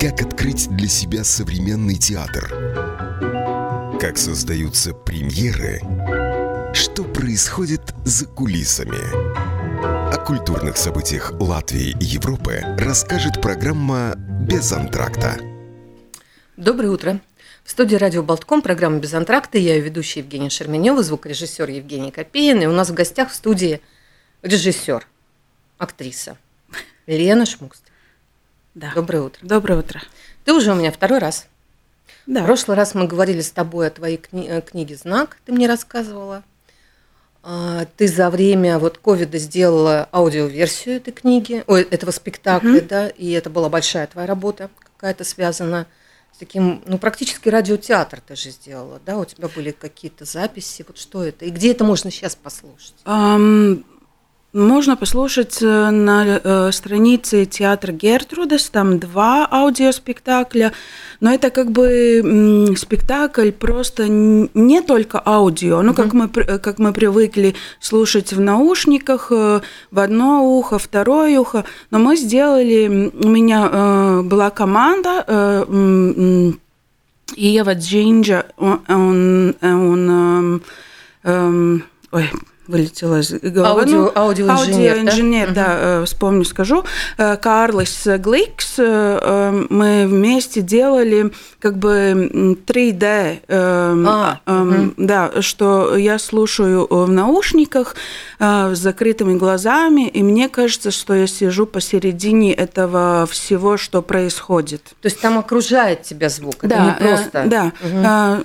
Как открыть для себя современный театр? Как создаются премьеры? Что происходит за кулисами? О культурных событиях Латвии и Европы расскажет программа «Без антракта». Доброе утро. В студии радио Болтком, программа «Без антракта». Я ее ведущая Евгения Шерменева, звукорежиссер Евгений Копеин. И у нас в гостях в студии режиссер, актриса Лена Шмукст. Да. Доброе утро. Доброе утро. Ты уже у меня второй раз. Да. В прошлый раз мы говорили с тобой о твоей кни- э, книге «Знак», ты мне рассказывала. А, Ты за время вот ковида сделала аудиоверсию этой книги, ой, этого спектакля, да, и это была большая твоя работа, какая-то связана с таким, ну, практически радиотеатр ты же сделала, да, у тебя были какие-то записи, вот что это, и где это можно сейчас послушать? Ам, можно послушать э, на э, странице театра Гертрудес, там два аудиоспектакля, но это как бы спектакль просто не только аудио, ну как мы, э, как мы привыкли слушать в наушниках, в одно ухо, второе ухо, но мы сделали, у меня была команда, Ева Джинджа, он, он, он, эм, эм, ой, вылетела из головы. Аудио- Ну, аудиоинженер, да? аудиоинженер, да, э, вспомню, скажу. Э, Гликс, э, э, мы вместе делали как бы м, 3D, эм, А, эм, да, что я слушаю в наушниках с закрытыми глазами, и мне кажется, что я сижу посередине этого всего, что происходит. То есть там окружает тебя звук, это Да, не э, просто... да.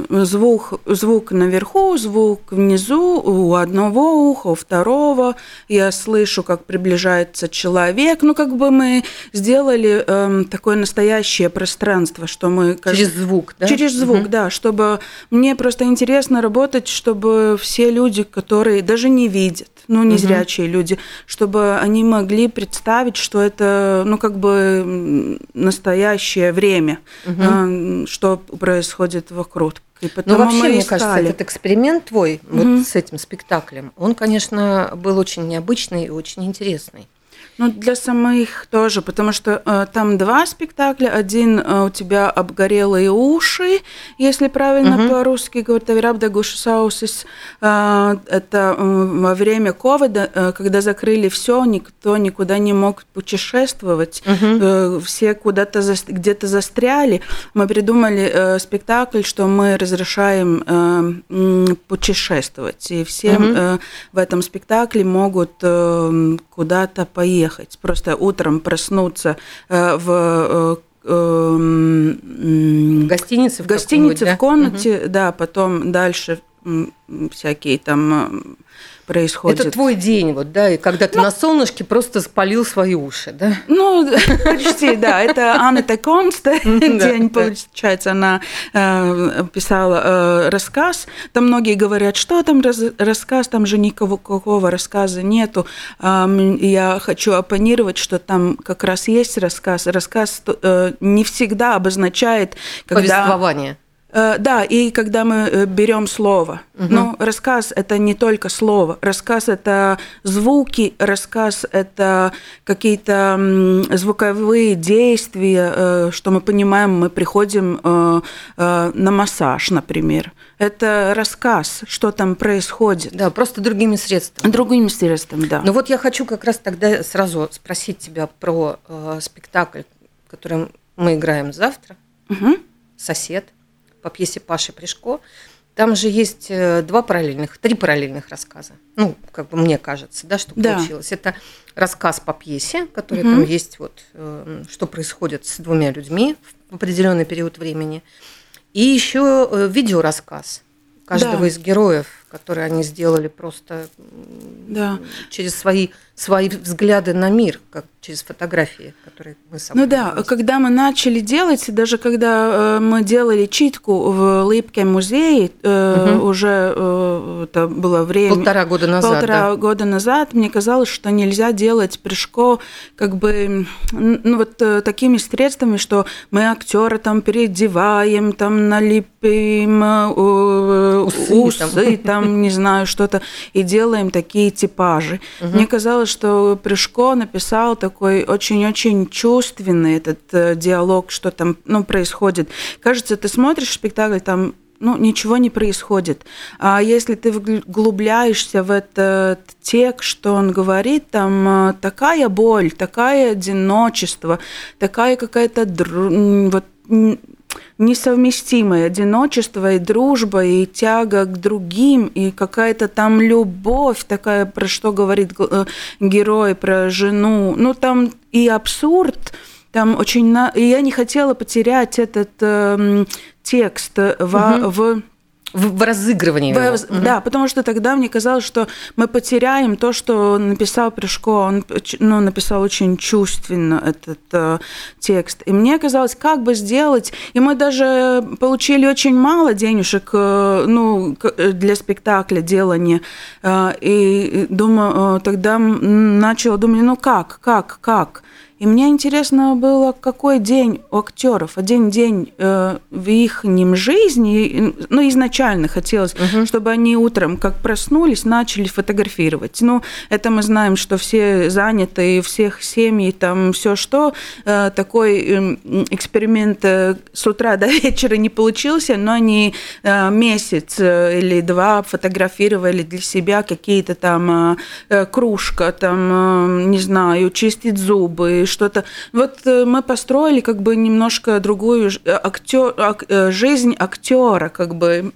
Э, звук, звук наверху, звук внизу, у одного уха, у второго. Я слышу, как приближается человек. Ну, как бы мы сделали эм, такое настоящее пространство, что мы... как- Через звук, да? Через звук, Мгм. да, чтобы мне просто интересно работать, чтобы все люди, которые даже не видят, ну, незрячие люди, чтобы они могли представить, что это, ну, как бы настоящее время, э, что происходит вокруг. И Ну, потому вообще, мне кажется, этот эксперимент твой Мгм. вот с этим спектаклем, он, конечно, был очень необычный и очень интересный. Ну, для самих тоже, потому что э, там два спектакля. Один э, у тебя обгорелые уши, если правильно Мгм. по-русски говорить, «Авирабдагушу саусис». Э, это э, во время ковида, э, когда закрыли все, никто никуда не мог путешествовать, э, все куда-то зас- где-то застряли. Мы придумали э, спектакль, что мы разрешаем э, путешествовать, и все Мгм. э, в этом спектакле могут э, куда-то поехать. Просто утром проснуться э, в э, эм, В гостинице? в гостинице, в комнате, да, потом дальше всякие там да? происходят. Это твой день, вот, да, и когда Ну. ты на солнышке просто спалил свои уши, да? Ну, почти, да. Это Анна Да, день, получается, она э, писала э, рассказ. Там многие говорят, что там рассказ, там же никакого какого рассказа нету. Я хочу оппонировать, что там как раз есть рассказ. Рассказ э, не всегда обозначает. Повествование. Э, Да, и когда мы э, берем слово. Ну, рассказ это не только слово. Рассказ это звуки, рассказ это какие-то звуковые действия, э, что мы понимаем, мы приходим на массаж, например. Это рассказ, что там происходит. Да, просто другими средствами. Другим средством, да. Ну вот я хочу как раз тогда сразу спросить тебя про спектакль, который мы играем завтра, Мгм. «Сосед», по пьесе Паши Пришко. Там же есть э, два параллельных, три параллельных рассказа. Ну, как бы мне кажется, да, что Да. получилось. Это рассказ по пьесе, который Мгм. там есть, вот, э, что происходит с двумя людьми в определенный период времени. И еще э, видеорассказ каждого Да. из героев, которые они сделали просто Да. через свои, свои взгляды на мир, как через фотографии, которые мы с Ну да, когда мы начали делать, даже когда э, мы делали читку в Липке музее, э, Мгм. уже э, это было время... полтора года назад, полтора да. года назад мне казалось, что нельзя делать прыжко как бы ну, вот э, такими средствами, что мы актера там переодеваем, там налепим э, Усы усы, там. Там, не знаю, что-то, и делаем такие типажи. Угу. Мне казалось, что Прыжко написал такой очень-очень чувственный этот э, диалог, что там ну, происходит. Кажется, ты смотришь спектакль, там ну, ничего не происходит. А если ты вглубляешься в этот текст, что он говорит, там э, такая боль, такое одиночество, такая какая-то вот, несовместимое одиночество и дружба, и тяга к другим, и какая-то там любовь такая, про что говорит э, герой, про жену. Ну, там и абсурд, там очень... На... И я не хотела потерять этот э, текст в, угу. в в, в разыгрывании. В, его. Да, угу. потому что тогда мне казалось, что мы потеряем то, что написал Прыжко. Он ну, написал очень чувственно этот э, текст. И мне казалось, как бы сделать. И мы даже получили очень мало денежек э, ну, для спектакля делания. Э, и думаю, э, тогда начала думать, ну как, как, как. И мне интересно было, какой день у актеров, один день э, в их жизни, ну, изначально хотелось, угу. чтобы они утром, как проснулись, начали фотографировать. Ну, это мы знаем, что все заняты, всех семьи, там все что, э, такой э, эксперимент э, с утра до вечера не получился, но они э, месяц э, или два фотографировали для себя какие-то там э, кружка, там, э, не знаю, чистить зубы, что-то. Вот э, мы построили как бы немножко другую актер, э, жизнь актера, как бы.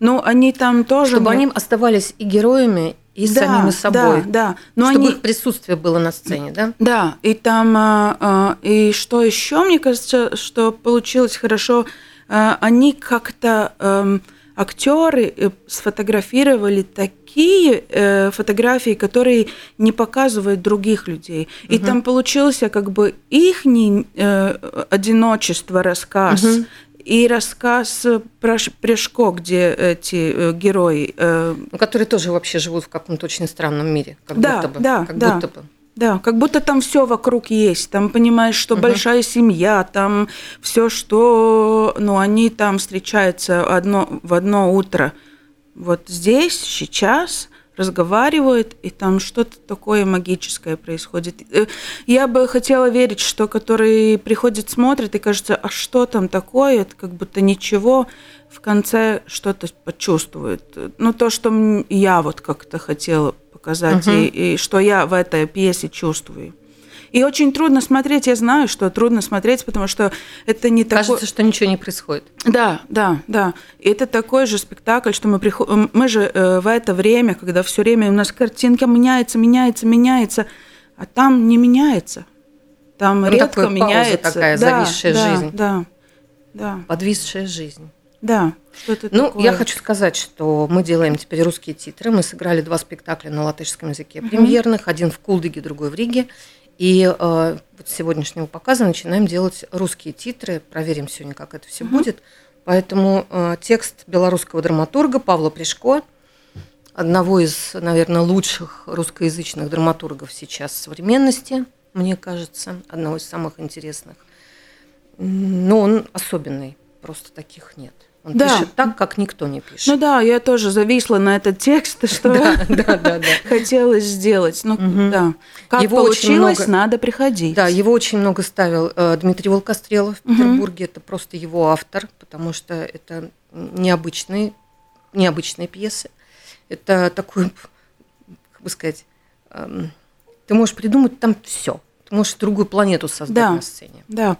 Ну, они там тоже... Чтобы они оставались и героями, и да, самими собой. Да, да. Но Чтобы они... их присутствие было на сцене, да? Да, и там... И что еще, мне кажется, что получилось хорошо, они как-то эм, актеры э, сфотографировали такие э, фотографии, которые не показывают других людей. И угу. там получился как бы их э, одиночество рассказ. Угу. И рассказ про Прешко, где эти э, герои... Э... Ну, которые тоже вообще живут в каком-то очень странном мире. Как да, будто бы, да, как да. будто бы. Да, как будто там все вокруг есть. Там понимаешь, что угу. большая семья, там все, что, ну, они там встречаются одно в одно утро. Вот здесь сейчас разговаривают, и там что-то такое магическое происходит. Э, я бы хотела верить, что который приходит, смотрит, и кажется, а что там такое, это как будто ничего, в конце что-то почувствует. Ну, то, что я вот как-то хотела показать, угу. и, и что я в этой пьесе чувствую. И очень трудно смотреть, я знаю, что трудно смотреть, потому что это не Кажется, такой... что ничего не происходит. Да, да, да. И это такой же спектакль, что мы приходим... Мы же э, в это время, когда все время у нас картинка меняется, меняется, меняется, а там не меняется. Там ну, редко меняется. такая да, зависшая да, жизнь. Да, да. Подвисшая жизнь. Да. Что-то ну, такое. я хочу сказать, что мы делаем теперь русские титры. Мы сыграли два спектакля на латышском языке угу. премьерных, один в Кулдыге, другой в Риге. И э, вот с сегодняшнего показа начинаем делать русские титры. Проверим сегодня, как это все угу. будет. Поэтому э, текст белорусского драматурга Павла Пришко, одного из, наверное, лучших русскоязычных драматургов сейчас современности, мне кажется, одного из самых интересных. Но он особенный, просто таких нет. Он да. пишет так, как никто не пишет. Ну да, я тоже зависла на этот текст, что хотелось сделать. Ну да, как получилось, надо приходить. Да, его очень много ставил э, Дмитрий Волкострелов в Петербурге. Это просто его автор, потому что это необычные, необычные пьесы. Это такой, как бы сказать, эм, ты можешь придумать там все. Ты можешь другую планету создать да, на сцене. Да.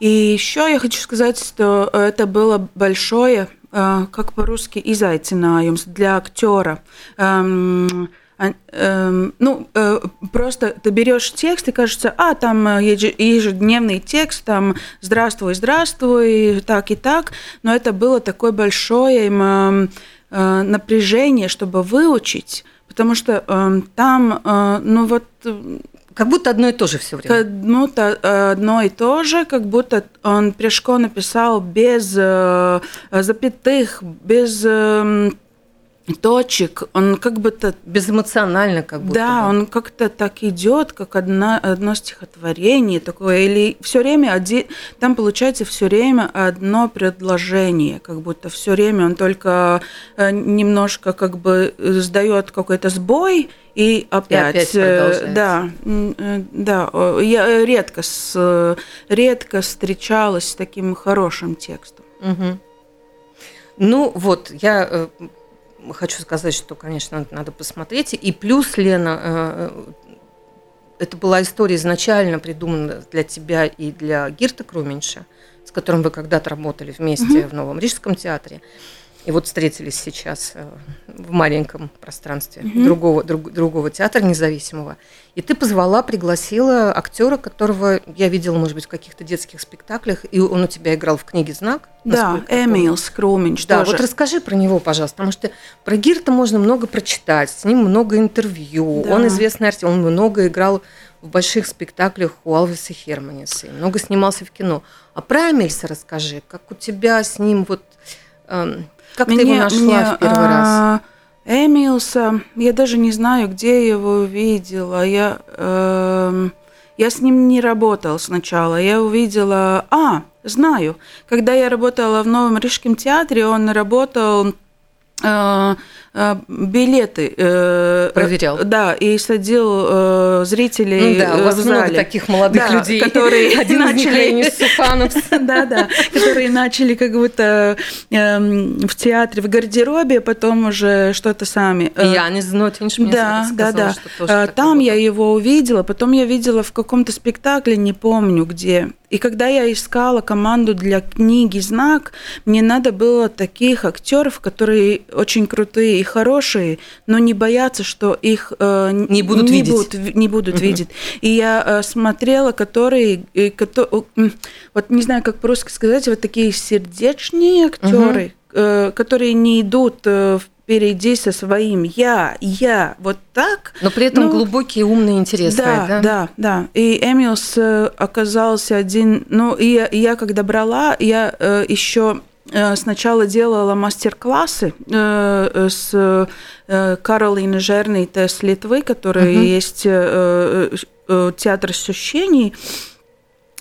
И еще я хочу сказать, что это было большое, э, как по-русски, изайцинājums для актера. Эм, эм, ну, э, просто ты берешь текст и кажется, а, там э, ежедневный текст, там «здравствуй, здравствуй», так и так, но это было такое большое эм, напряжение, чтобы выучить, потому что там, ну вот как будто одно и то же все время. Ну, то, одно и то же, как будто он Прешко написал без э, запятых, без э, точек, он как бы то безэмоционально как будто. Да, бы. он как-то так идет, как одна, одно стихотворение такое, или все время один, там получается все время одно предложение, как будто все время он только э, немножко как бы сдает какой-то сбой и опять, и опять да, да, я редко с редко встречалась с таким хорошим текстом. Угу. Ну вот, я хочу сказать, что, конечно, надо посмотреть. И плюс, Лена, э, это была история изначально придумана для тебя и для Гирта Круменьша, с которым вы когда-то работали вместе mm-hmm. в Новом Рижском театре. И вот встретились сейчас э, в маленьком пространстве mm-hmm. другого, друг, другого театра независимого. И ты позвала, пригласила актера, которого я видела, может быть, в каких-то детских спектаклях, и он у тебя играл в книге «Знак». Да, Эмил Скроминч Да, тоже. вот расскажи про него, пожалуйста, потому что про Гирта можно много прочитать, с ним много интервью, да. он известный артист, он много играл в больших спектаклях у Алвиса Херманиса, много снимался в кино. А про Эмильса расскажи, как у тебя с ним вот... Эм, как мне, ты его нашла мне, в первый а, раз? Эмилса, я даже не знаю, где я его увидела. Я, э, я с ним не работала сначала. Я увидела... А, знаю. Когда я работала в Новом Рижском театре, он работал билеты э, проверял. Да, и садил э, зрителей ну, да, у вас в зале. много таких молодых да, людей, которые Один начали Суханов. да, да, которые начали как будто эм, в театре в гардеробе, потом уже что-то сами. Я не знаю, мне да, да, да. Там я его увидела, потом я видела в каком-то спектакле, не помню где. И когда я искала команду для книги «Знак», мне надо было таких актеров, которые очень крутые хорошие, но не боятся, что их э, не будут не видеть. Будут, не будут угу. видеть. И я э, смотрела, которые, и, которые, вот не знаю, как по-русски сказать, вот такие сердечные актеры, угу. которые не идут э, впереди со своим я, я, вот так. Но при этом ну, глубокие, умные, интересные, да? Да, да, да. И Эмилс э, оказался один, ну, и я, я когда брала, я э, еще Э, сначала делала мастер-классы э, с э, Каролиной Жернейте с Литвы, которая uh-huh. есть театр ощущений.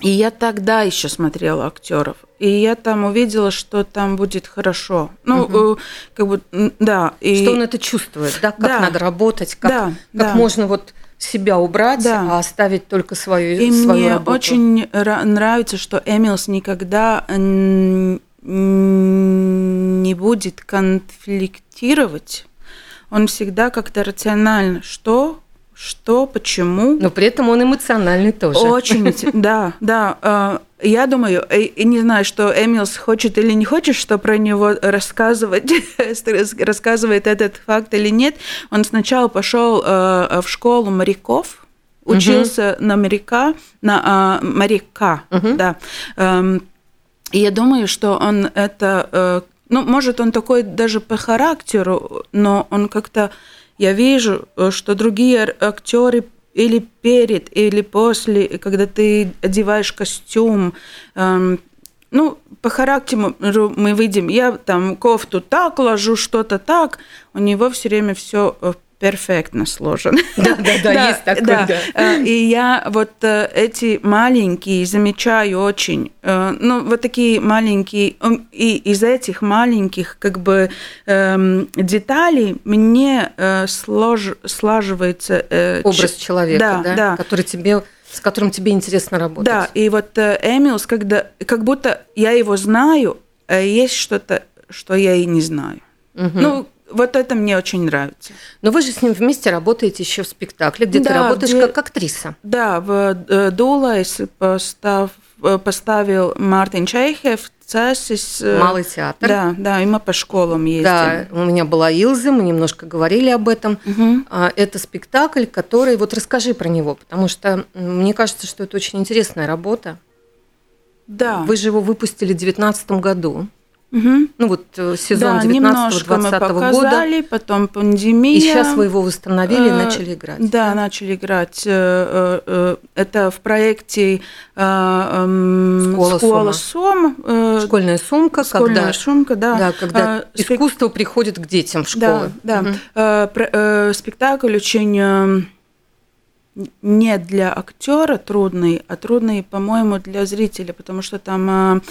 И я тогда еще смотрела актеров. И я там увидела, что там будет хорошо. Ну, угу. как бы, да. И... Что он это чувствует, да? Как да. надо работать, как, да, как да. можно вот себя убрать, да. а оставить только свою, и свою мне работу. очень нравится, что Эмилс никогда не будет конфликтировать, он всегда как-то рационально, что, что, почему. Но при этом он эмоциональный тоже. Очень, да, да. А, я думаю, и не знаю, что Эмилс хочет или не хочет, что про него рассказывать, рассказывает этот факт или нет. Он сначала пошел а, в школу моряков, учился угу. на моряка, на моряка, угу. да. Эм, и я думаю, что он это, э, ну, может, он такой даже по характеру, но он как-то, я вижу, э, что другие актеры или перед, или после, когда ты одеваешь костюм, эм, ну, по характеру мы видим, я там кофту так ложу, что-то так, у него все время все э, перфектно сложен. Да, да, да, есть такое. Да. Да. И я вот э, эти маленькие замечаю очень, э, ну, вот такие маленькие, и из этих маленьких как бы эм, деталей мне э, слож, слаживается... Образ человека, да, да, да. который тебе с которым тебе интересно работать. Да, и вот Эмилс, когда как будто я его знаю, а есть что-то, что я и не знаю. Угу. Ну, вот это мне очень нравится. Но вы же с ним вместе работаете еще в спектакле, где да, ты работаешь где... как актриса. Да, в э, Дулайс постав... Э, поставил Мартин Чайхев Цесис. Э, Малый театр. Да, да, и мы по школам ездим. Да, у меня была Илза, мы немножко говорили об этом. Угу. Это спектакль, который... Вот расскажи про него, потому что мне кажется, что это очень интересная работа. Да. Вы же его выпустили в 2019 году. Угу. Ну вот э, сезон да, 19-20 года. потом пандемия. И сейчас вы его восстановили и э, начали играть. Да, да, начали играть. Э, это в проекте эм, Школа, школа. Сом. э, Школьная сумка, школьная когда, сумка, да. да, когда спек- искусство приходит к детям в школы. Да, да. Э, спектакль очень не для актера трудный, а трудный, по-моему, для зрителя, потому что там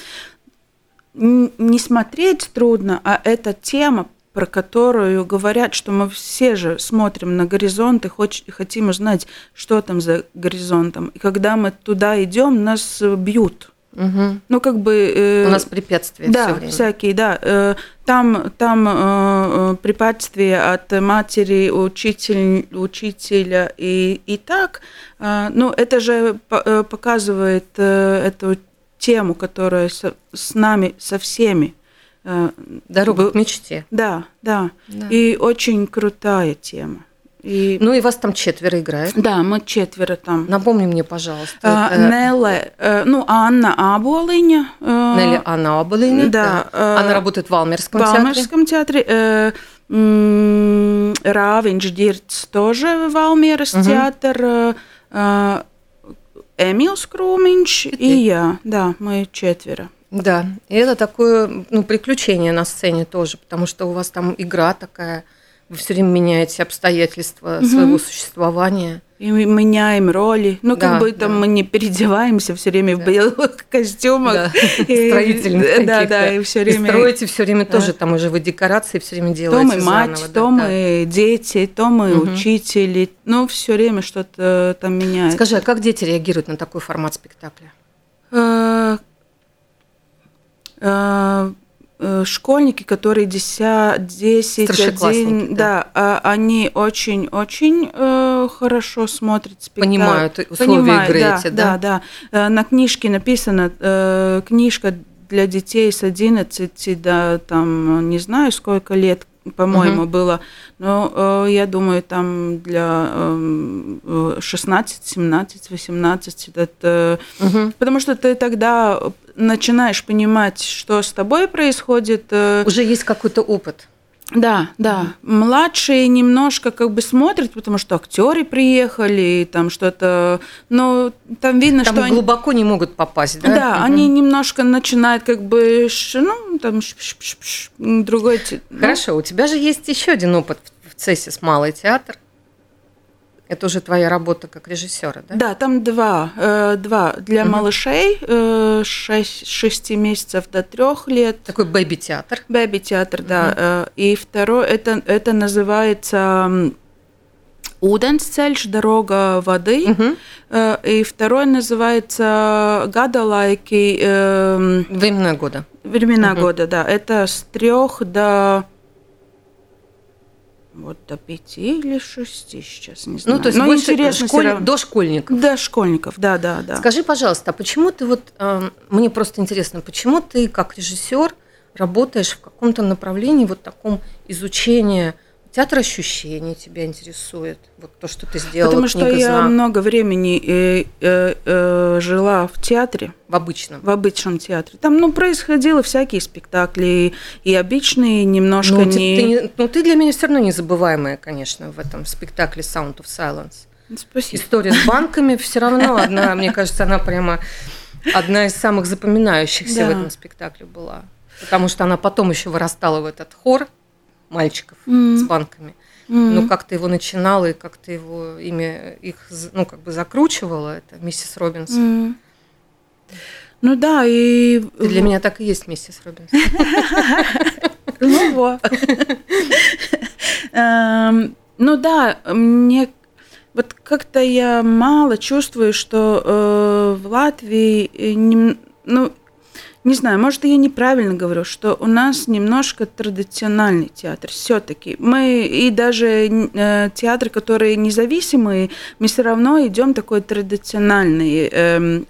не смотреть трудно, а эта тема, про которую говорят, что мы все же смотрим на горизонт и хоч- хотим узнать, что там за горизонтом. И когда мы туда идем, нас э, бьют. Мгм. Ну, как бы... э, У нас препятствия да, все время. всякие, да. Э, Там, там э, э, препятствия от матери, учитель, учителя и, и так. Э, Ну, это же э, показывает э, эту тему, которая со- с нами, со всеми. Э, Дорога к мечте. Да, да. Да. И очень крутая тема. И, Ну и вас там четверо играет. да, мы четверо там. Напомни мне, пожалуйста. А, это Неле, э, ну, Анна Аболиня. э, Нелли Анна Абалыня. Да, э, Она работает в Алмерском В театре. Алмерском театре. э, Равинч Дирц тоже в Алмерас Мгм. театр. э, Эмилс Круминч И я. Да, мы четверо. Да, и это такое ну, приключение на сцене тоже, потому что у вас там игра такая, вы все время меняете обстоятельства Мгм. своего существования. И мы меняем роли. Ну, как Да, бы там да. мы не переодеваемся все время Да. в белых костюмах. Да, И- строительных Да, таких, да, и все И время. строите все время Да. тоже, там уже вы декорации все время То делаете мы мать, заново, да, то да. мы дети, то мы Мгм. учители. Ну, все время что-то там меняется. Скажи, а как дети реагируют на такой формат спектакля? Э, школьники, которые 10, 10 Старшеклассники, 1, да. да, а, они очень-очень э, хорошо смотрят спектакль. Понимают условия Понимают, игры да, эти, да? да? да. Э, На книжке написано, книжка для детей с 11 до, там, не знаю, сколько лет, по-моему, Мгм. было. Но э, я думаю, там для э, 16, 17, 18 это Мгм. Потому что ты тогда начинаешь понимать, что с тобой происходит. э, Уже есть какой-то опыт. Да, да. Младшие немножко как бы смотрят, потому что актеры приехали, и там что-то. Но там видно, Там что они. глубоко не могут попасть, да? Да, Мгм. они немножко начинают как бы, ну, там, ш- ш- ш- ш- другой... ну, Хорошо, у тебя же есть еще один опыт в ЦЕСИС «Малый театр». Это уже твоя работа как режиссера, да? Да, там два. э, два для Мгм. малышей, э, шесть, шести месяцев до трех лет. Такой бэби-театр. Бэби театр, да. Э, И второй, это, это называется Уденсцельш, дорога воды. Мгм. Э, И второй называется Гадалайки, эм, Времена года. времена Мгм. года, да. Это с трех до вот до пяти или шести сейчас, не знаю. Ну, то есть Но больше школь- до школьников. Да, школьников, да, да, да. Скажи, пожалуйста, а почему ты вот, э, мне просто интересно, почему ты как режиссер работаешь в каком-то направлении вот таком изучения театр ощущений тебя интересует, вот то, что ты сделала, Потому что книга я «Знак» много времени э, э, э, жила в театре. в обычном. в обычном театре. Там, ну, происходило всякие спектакли, и обычные, немножко Ну, ты, не... ты не- ну, ты для меня все равно незабываемая, конечно, в этом спектакле Sound of Silence. Спасибо. История с банками все равно одна, мне кажется, она прямо одна из самых запоминающихся Да. в этом спектакле была. Потому что она потом еще вырастала в этот хор мальчиков М. с банками. Ну, как ты его начинала и как ты его ими их ну, как бы закручивала, это миссис Робинс. М. Ну да, и... Ты для меня так и есть миссис Робинс. Ну вот. Эм, Ну да, мне вот как-то я мало чувствую, что э, в Латвии, э, ну, не знаю, может, я неправильно говорю, что у нас немножко традициональный театр все-таки. Мы и даже э, театры, которые независимые, мы все равно идем такой традициональный. эм,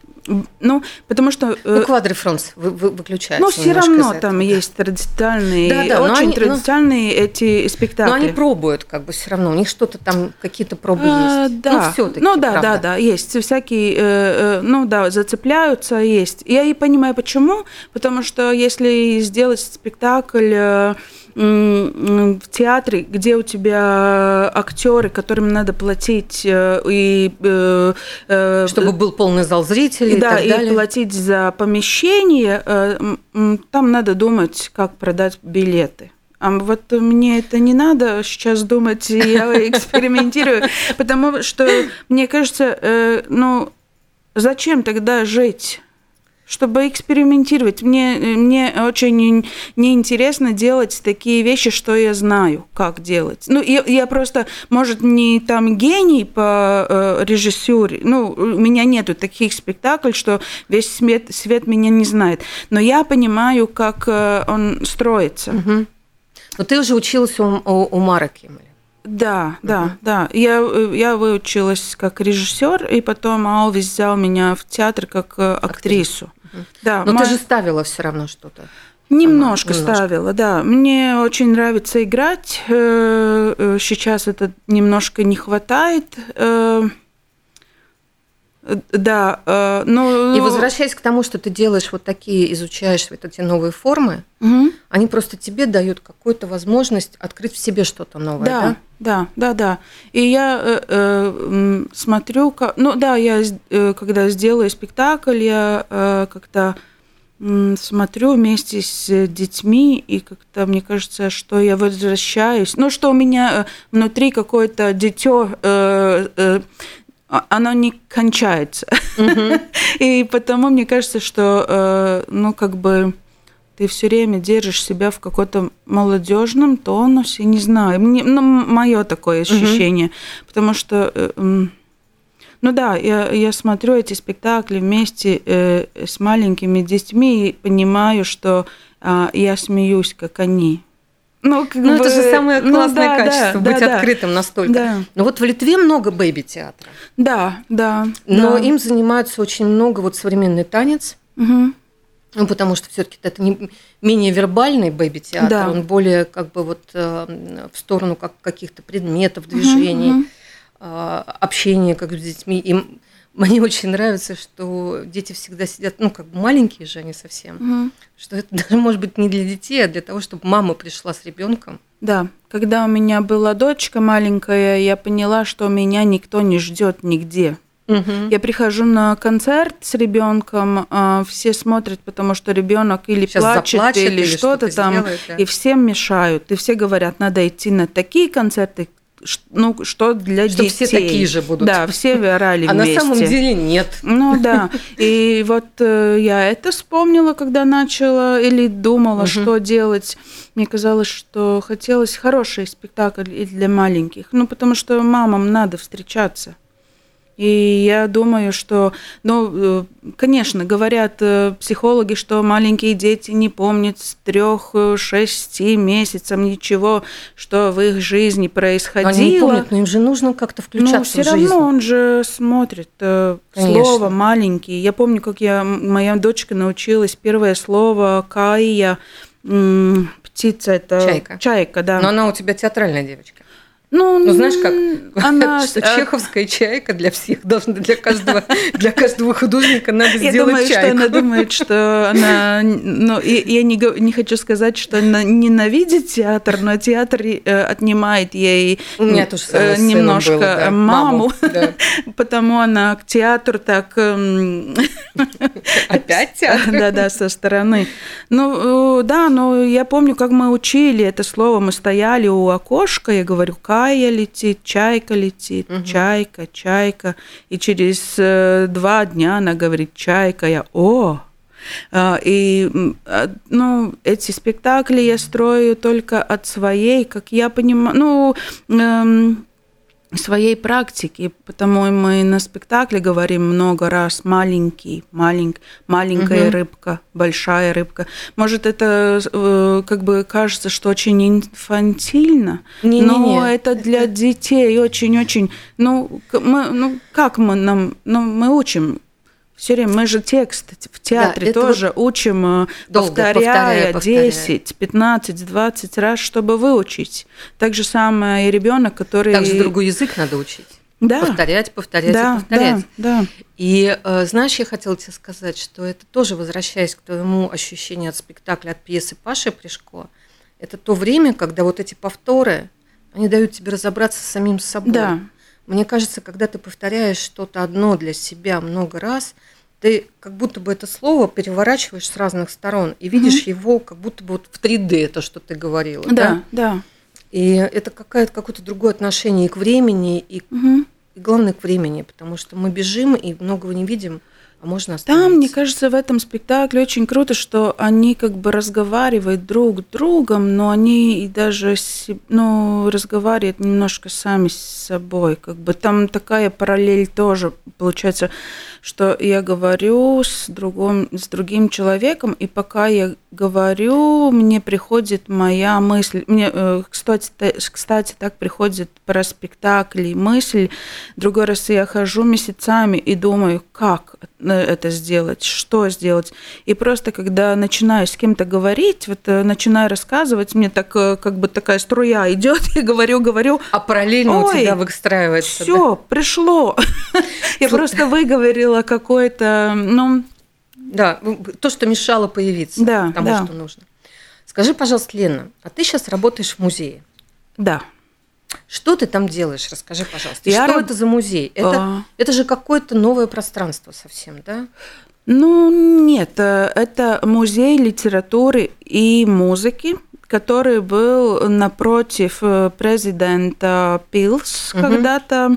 ну, потому что... э, Ну, квадрифронс вы, вы- выключается ну, все равно там этого. есть традиционные, Да-да, но очень они- ну, традиционные эти Но спектакли. они пробуют, как бы все равно. У них что-то там, какие-то пробы А, есть. да. Ну, все-таки. Ну да, да, да, есть всякие, э, э, ну да, зацепляются, есть. Я и понимаю, почему, потому что если сделать спектакль в театре, где у тебя актеры, которым надо платить, э, и э, э, Чтобы был полный зал зрителей. и, да, так и далее. платить за помещение, там надо думать, как продать билеты. А вот мне это не надо сейчас думать, и я экспериментирую, потому что мне кажется, ну зачем тогда жить? Чтобы экспериментировать. Мне, мне очень неинтересно делать такие вещи, что я знаю, как делать. Ну, я, я просто, может, не там гений по э, режиссуре. Ну, у меня нету таких спектаклей, что весь свет, свет меня не знает. Но я понимаю, как э, он строится. Мгм. Но ты уже училась у, у, у Мара Киммеля. Да, да, да. Я, э, я выучилась как режиссер, и потом Алвис взял меня в театр как э, актрису. Да, Но ма- ты же ставила все равно что-то. немножко немножко. ставила, да. Мне очень нравится играть. э, э, Сейчас это немножко не хватает. э, Да, но... И возвращаясь к тому, что ты делаешь вот такие, изучаешь вот эти новые формы, Мгм. они просто тебе дают какую-то возможность открыть в себе что-то новое, да? Да, да, да, да. И я э, э, смотрю, ка- ну да, я э, когда сделаю спектакль, я э, как-то м, смотрю вместе с детьми, и как-то мне кажется, что я возвращаюсь, ну что у меня э, внутри какое-то дитё, э, э, а- оно не кончается. И потому мне кажется, что, э, ну, как бы ты все время держишь себя в каком-то молодежном тонусе, не знаю, мне, ну, мое такое ощущение, потому что, э, ну да, я, я смотрю эти спектакли вместе э, с маленькими детьми и понимаю, что а, я смеюсь, как они. Ну, как Ну, это бы, же самое ну, классное да, да, качество, да, быть да. открытым настолько. Да, Но вот в Литве много бэйби-театра, да, да. но да. им занимаются очень много вот современный танец, Мгм. Ну, потому что все таки это не менее вербальный бэйби-театр, Да. он более как бы вот э, в сторону как каких-то предметов, движений, э, общения как с детьми. Им мне очень нравится, что дети всегда сидят, ну, как бы маленькие же они совсем, Мгм. что это даже может быть не для детей, а для того, чтобы мама пришла с ребенком. Да, когда у меня была дочка маленькая, я поняла, что меня никто не ждет нигде. Я прихожу на концерт с ребенком, а, все смотрят, потому что ребенок или Щас плачет, заплачет или, или что-то что-то там, сделает, да. и всем мешают, и все говорят, надо идти на такие концерты, ну что для Что детей. все такие же будут. Да, все орали А на вместе. самом деле нет. Ну да. И вот э, я это вспомнила, когда начала или думала, Мгм. что делать. Мне казалось, что хотелось хороший спектакль и для маленьких. Ну, потому что мамам надо встречаться. И я думаю, что, ну, э, конечно, говорят э, психологи, что маленькие дети не помнят с трех, шести месяцев ничего, что в их жизни происходило. Они не помнят, но им же нужно как-то включаться Ну, все в жизнь. равно он же смотрит э, Конечно. слово маленький. Я помню, как я, моя дочка научилась первое слово кая, птица это Чайка. чайка, да. Но она у тебя театральная девочка. Ну, Ну, знаешь как? Она, что э, чеховская чайка для всех должна для каждого для каждого художника надо Я сделать думаю, что чайку. она думает, что она... Ну, и- я не, не хочу сказать, что она ненавидит театр, но театр э, отнимает ей У меня тоже самое э, немножко было, да. маму, да. потому она к театру так... эм, Опять театр? Да, да, со стороны. Ну, э, да, но я помню, как мы учили это слово. Мы стояли у окошка, я говорю, кая летит, чайка летит, Мгм. чайка, чайка. И через э, два дня она говорит, чайка, я, о, А, И, а, ну, эти спектакли я строю только от своей, как я понимаю, ну, эм, своей практики, потому мы на спектакле говорим много раз маленький, малень, маленькая Мгм. рыбка, большая рыбка. Может, это э, как бы кажется, что очень инфантильно, Не-не-не, но это для детей очень-очень. Ну, мы, ну, как мы нам, ну, мы учим все время, мы же текст в театре это тоже учим, э, Долго, повторяя, повторяя, повторяя. 10, 15, 20 раз, чтобы выучить. Так же самое и ребенок, который... Также другой язык надо учить. Да, Повторять, повторять да, и повторять. да, да. И э, знаешь, я хотела тебе сказать, что это тоже, возвращаясь к твоему ощущению от спектакля, от пьесы Паши Пришко, это то время, когда вот эти повторы, они дают тебе разобраться с самим собой. Да. Мне кажется, когда ты повторяешь что-то одно для себя много раз, ты как будто бы это слово переворачиваешь с разных сторон и видишь mm-hmm. его как будто бы вот в 3D, то, что ты говорила. Да, да. да. И это какое-то какое-то другое отношение и к времени, и, mm-hmm. и главное к времени, потому что мы бежим и многого не видим а можно Там, мне кажется, в этом спектакле очень круто, что они как бы разговаривают друг с другом, но они и даже ну, разговаривают немножко сами с собой. Как бы там такая параллель тоже получается, что я говорю с, другом, с другим человеком, и пока я говорю, мне приходит моя мысль. Мне, э, кстати, кстати так приходит про спектакли мысль. Другой раз я хожу месяцами и думаю, как это сделать, что сделать. И просто когда начинаю с кем-то говорить, вот э, начинаю рассказывать, мне так э, как бы такая струя идет, и говорю, говорю. А параллельно у тебя выстраивается. Все, да? пришло. Я просто выговорила какое-то, ну. Да, то, что мешало появиться да, тому, да. что нужно. Скажи, пожалуйста, Лена, а ты сейчас работаешь в музее? Да. Что ты там делаешь? Расскажи, пожалуйста. Я что раб... это за музей? Это, а... это же какое-то новое пространство совсем, да? Ну, нет, э, это музей литературы и музыки, который был напротив э, президента Пилс угу. когда-то.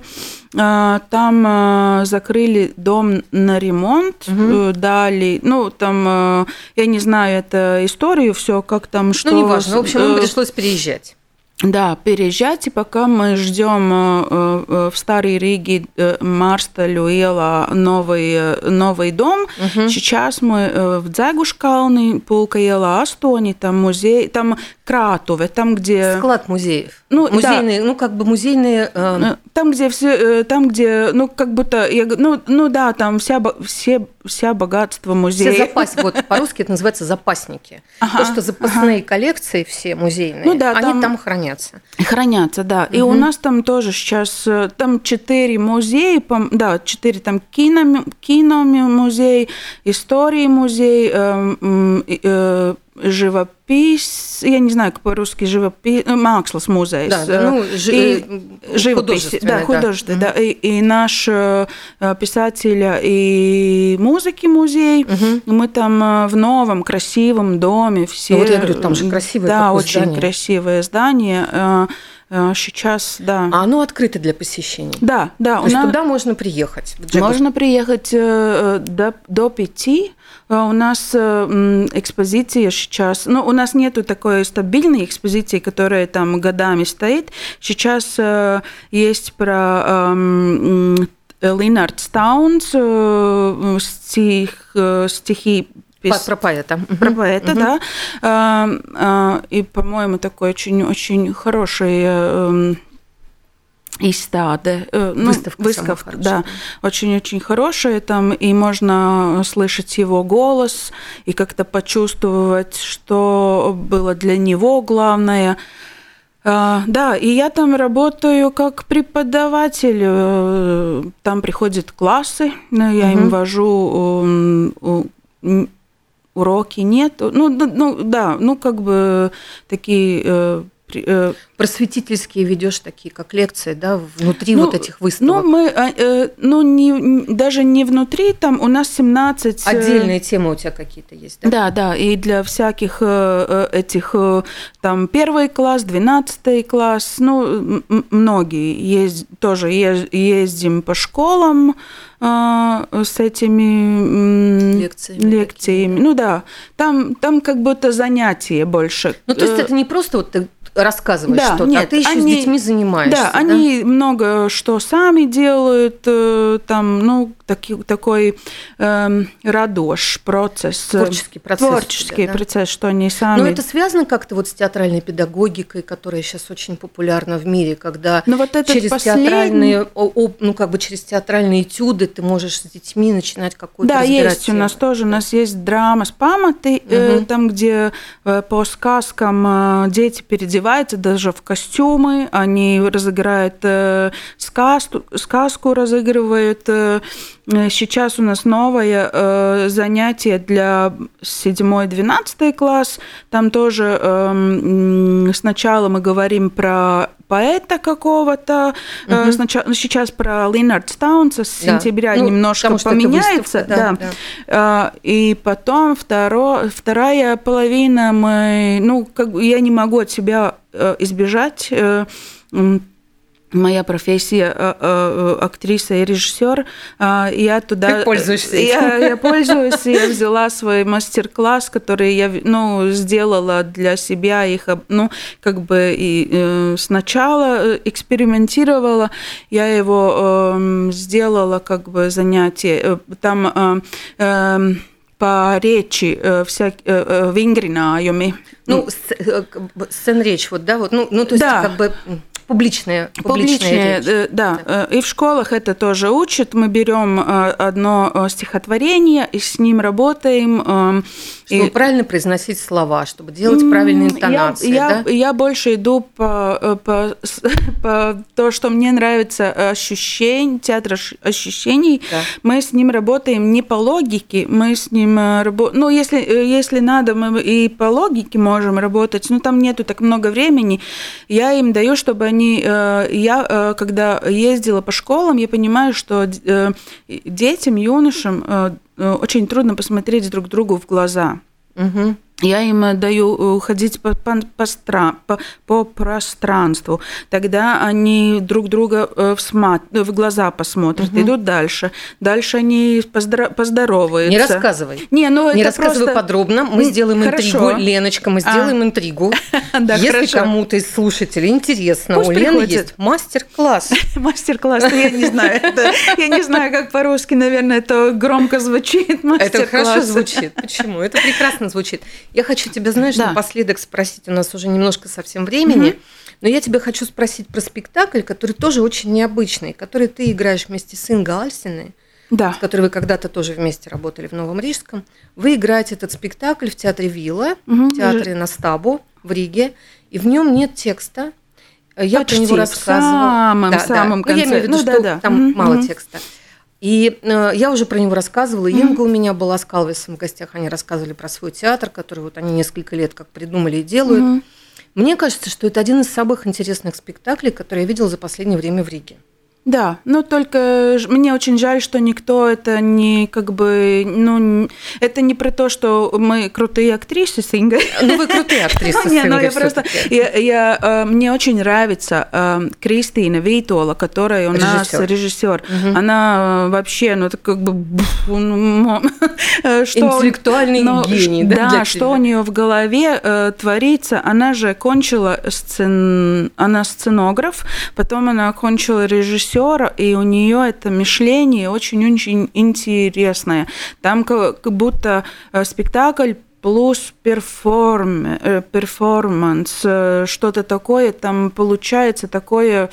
Э, там закрыли дом на ремонт, угу. дали, ну там, я не знаю, это историю, все как там, что. Ну, неважно, в общем, им пришлось переезжать. Да, переезжать, и пока мы ждем э, э, в Старой Риге э, Марсталю Иела новый, новый дом, угу. сейчас мы в Дзегушкалне, Пулка Иела Астони, там музей, там Кратове, там где... Склад музеев. Ну, музейные, да. ну как бы музейные. Э... Там где все, там где, ну как будто, я, ну, ну да, там вся, все, вся богатство музея. Все запас, вот по-русски это называется запасники. Ага, То, что запасные ага. коллекции все музейные, ну, да, они там, там хранятся. Хранятся, да. Угу. И у нас там тоже сейчас, э, там четыре музея, да, четыре там кино, кино музей, истории музей, э, э, живопись, я не знаю, как по-русски живопись, ну, Mākslas музей. Да, да, ну, жи- и живопись, да, художественный, да. да. И, и наш э, писатель и музыки музей, угу. мы там э, в новом красивом доме все. Ну, вот я говорю, там же красивое Да, очень здание. красивое здание э, сейчас, да. А оно открыто для посещения? Да, да. То есть нас... туда можно приехать? Можно приехать до, до пяти. У нас экспозиция сейчас, ну, у нас нету такой стабильной экспозиции, которая там годами стоит. Сейчас есть про Линард Таунс, стих, стихи Пис... Про поэта. Про поэта, угу. да. И, по-моему, такой очень-очень хороший эм, изстады, э, ну, выставка, выставка да, очень-очень хорошая там, и можно слышать его голос и как-то почувствовать, что было для него главное. А, да, и я там работаю как преподаватель. Э, там приходят классы, я угу. им вожу уроки нет. Ну, ну да, ну как бы такие э, Э, просветительские ведешь такие, как лекции, да, внутри ну, вот этих выставок? Ну, мы, а, э, ну, не, даже не внутри, там у нас 17... Э, Отдельные темы у тебя какие-то есть, да? Да, да, и для всяких этих, там, первый класс, двенадцатый класс, ну, многие есть, тоже ездим по школам, с этими лекциями. лекциями. Ну да, там, там как будто занятие больше. Ну то есть это не просто вот ты рассказываешь да, что-то, а нет, а ты еще они, с детьми занимаешься. Да, да, они много что сами делают, э, там, ну, таки, такой э, радош процесс. Творческий процесс. Творческий тебя, да? процесс, что они сами... Но это связано как-то вот с театральной педагогикой, которая сейчас очень популярна в мире, когда Но вот через послед... театральные, ну, как бы через театральные этюды ты можешь с детьми начинать какую-то Да, есть тему. у нас тоже, у нас есть драма с памятой, угу. э, там, где э, по сказкам э, дети переодеваются одеваются даже в костюмы, они разыграют э, сказку, сказку разыгрывают. Э, сейчас у нас новое э, занятие для 7-12 класс. Там тоже эм, сначала мы говорим про поэта какого-то. Угу. Сначала, сейчас про Линард Стаунса с да. сентября ну, немножко поменяется. Выставка, да, да. да. И потом второ, вторая половина мы, ну, как я не могу от себя избежать моя профессия э, э, актриса и режиссер, а, я туда... Ты пользуешься я, я пользуюсь, я взяла свой мастер-класс, который я ну, сделала для себя, их, ну, как бы и э, сначала экспериментировала, я его эм, сделала как бы занятие, там эм, по речи всякие вингринājumi. Ну, сцен речь, вот, да, вот, ну, ну то есть да. как бы Публичные, публичные, публичные. Э, да. да. И в школах это тоже учат. Мы берем э, одно э, стихотворение и с ним работаем. Эм, чтобы и... правильно произносить слова, чтобы делать правильные интонации. Я, да? я, я больше иду по, по, по то, что мне нравится ощущение, театр ощущений. Да. Мы с ним работаем не по логике, мы с ним работаем. Ну, если, если надо, мы и по логике можем работать, но там нету так много времени. Я им даю, чтобы они они, э, я, э, когда ездила по школам, я понимаю, что э, детям, юношам очень трудно посмотреть друг другу в глаза. Угу. Я им даю ходить по, по, по, по, по пространству. Тогда они друг друга в, смат, в глаза посмотрят, угу. идут дальше. Дальше они поздоро, поздороваются. Не рассказывай. Не, ну Не рассказывай просто... подробно. Мы сделаем Хорошо. интригу. Леночка, мы сделаем а. интригу. да, Если кому-то из слушателей интересно, Пусть у Лены есть мастер-класс. Мастер-класс, ну, я не знаю. Я не знаю, как по-русски, наверное, это громко звучит. Это хорошо звучит. Почему? Это прекрасно звучит. Я хочу тебя, знаешь, да. напоследок спросить, у нас уже немножко совсем времени, угу. но я тебя хочу спросить про спектакль, который тоже очень необычный, который ты играешь вместе с Ингой Альсиной, да. с которой вы когда-то тоже вместе работали в Новом Рижском. Вы играете этот спектакль в театре Вилла, угу. в театре Настабу в Риге, и в нем нет текста. Я Почти, про него рассказывала. В самом, да, самом да. конце. Ну, я имею в виду, ну, что да, да. там угу. мало текста. И э, я уже про него рассказывала. Mm-hmm. Инга у меня была с Калвисом в гостях. Они рассказывали про свой театр, который вот они несколько лет как придумали и делают. Mm-hmm. Мне кажется, что это один из самых интересных спектаклей, которые я видела за последнее время в Риге. Да, но только мне очень жаль, что никто это не как бы, ну, это не про то, что мы крутые актрисы с Ингой. Ну, вы крутые актрисы с Ингой. Ну, я просто, я, я, э, мне очень нравится э, Кристина Вейтола, которая у нас режиссер. Она э, вообще, ну, это как бы... Ну, Интеллектуальный гений, да? Да, что у нее в голове творится. Она же кончила сцен... Она сценограф, потом она кончила режиссер режиссер, и у нее это мышление очень-очень интересное. Там как будто э, спектакль плюс перформ, э, перформанс, э, что-то такое там получается такое,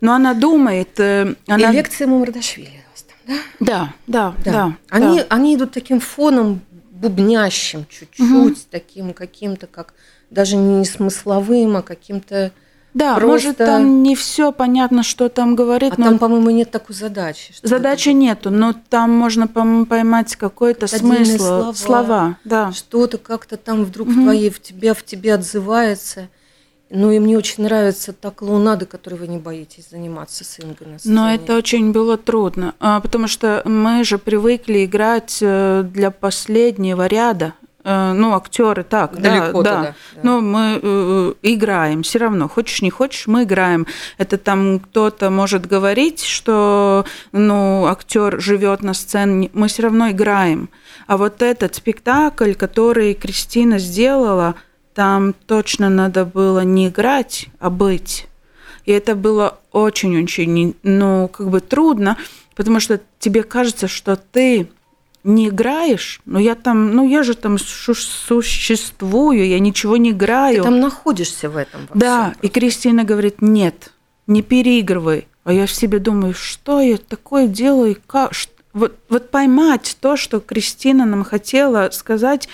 но она думает. Она... И лекция Мамардашвили да? Да, да, да. да они, да. они идут таким фоном бубнящим чуть-чуть, угу. таким каким-то, как даже не смысловым, а каким-то да, Просто... может, там не все понятно, что там говорит. А но... там, по-моему, нет такой задачи. Задачи это... нету, но там можно поймать какой-то смысл, слова, слова да. Что-то как-то там вдруг угу. в твоей, в тебе, в тебе отзывается. Ну и мне очень нравится та клоунада, которой вы не боитесь заниматься с Ингой на сцене. Но это очень было трудно, а, потому что мы же привыкли играть э, для последнего ряда. Э, ну, актеры так, Далеко да, да. да. Но мы э, играем все равно, хочешь не хочешь, мы играем. Это там кто-то может говорить, что ну актер живет на сцене, мы все равно играем. А вот этот спектакль, который Кристина сделала, там точно надо было не играть, а быть. И это было очень-очень, ну, как бы трудно, потому что тебе кажется, что ты не играешь, но я там, ну я же там существую, я ничего не играю. Ты там находишься в этом. да, и Кристина говорит, нет, не переигрывай. А я в себе думаю, что я такое делаю, как, вот, вот поймать то, что Кристина нам хотела сказать.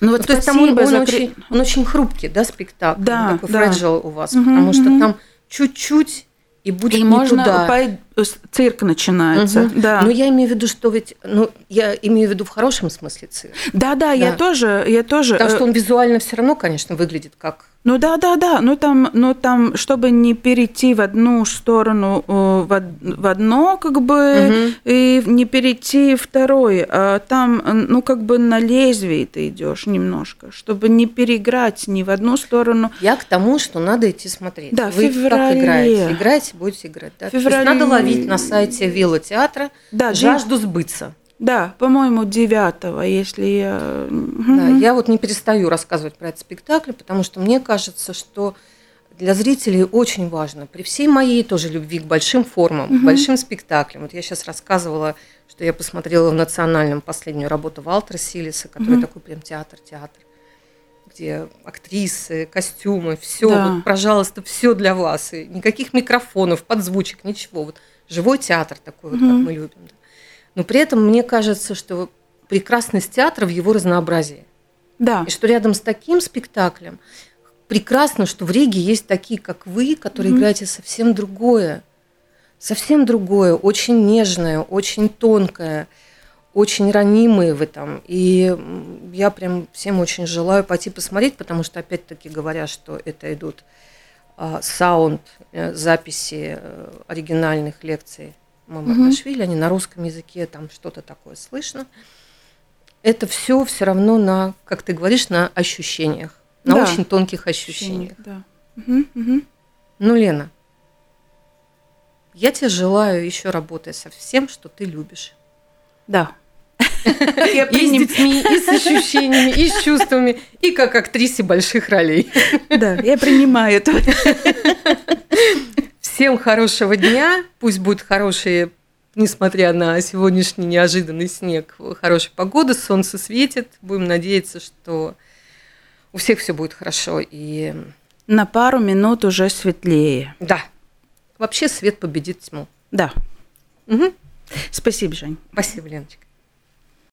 Ну вот то есть там он, он, за... очень, он очень хрупкий, да, спектакль, да, такой да. у вас, угу, потому что угу. там чуть-чуть и будет и не можно туда. Цирк начинается. Мгм. Да. Но я имею в виду, что ведь, ну, я имею в виду в хорошем смысле цирк. да, да, я Да. тоже, я тоже. Потому э, что он визуально все равно, конечно, выглядит как Ну да, да, да. Ну там, ну там, чтобы не перейти в одну сторону, э, в, в одно, как бы, Мгм. и не перейти в второй, а там, ну как бы на лезвии ты идешь немножко, чтобы не переиграть ни в одну сторону. Я к тому, что надо идти смотреть. Да, Вы как феврале. играете? Играете, будете играть. Да? То есть феврале. надо ловить на сайте Вилла театра Да, жажду сбыться. Да, по-моему, девятого, если я. Да, я вот не перестаю рассказывать про этот спектакль, потому что мне кажется, что для зрителей очень важно, при всей моей тоже любви к большим формам, к Мгм. большим спектаклям. Вот я сейчас рассказывала, что я посмотрела в национальном последнюю работу Валтера Силиса, который Мгм. такой прям театр-театр, где актрисы, костюмы, все, Да. вот, пожалуйста, все для вас. И никаких микрофонов, подзвучек, ничего. Вот живой театр такой, вот, как мы любим. да. Но при этом мне кажется, что прекрасность театра в его разнообразии. Да. И что рядом с таким спектаклем прекрасно, что в Риге есть такие, как вы, которые Мгм. играете совсем другое. Совсем другое, очень нежное, очень тонкое, очень ранимые в этом. И я прям всем очень желаю пойти посмотреть, потому что, опять-таки, говоря, что это идут саунд, э, записи э, оригинальных лекций Мамардашвили, они на русском языке, там что-то такое слышно. Это все все равно на, как ты говоришь, на ощущениях, на Да. очень тонких ощущениях. Да. Мгм, мгм. Ну, Лена, я тебе желаю еще работать со всем, что ты любишь. Да. И с детьми, и с ощущениями, и с чувствами, и как актрисе больших ролей. Да, я принимаю это. Всем хорошего дня, пусть будет хорошие, несмотря на сегодняшний неожиданный снег, хорошая погода, солнце светит. Будем надеяться, что у всех все будет хорошо. И На пару минут уже светлее. да, вообще свет победит тьму. Да. Мгм. Спасибо, Жень. Спасибо, Леночка.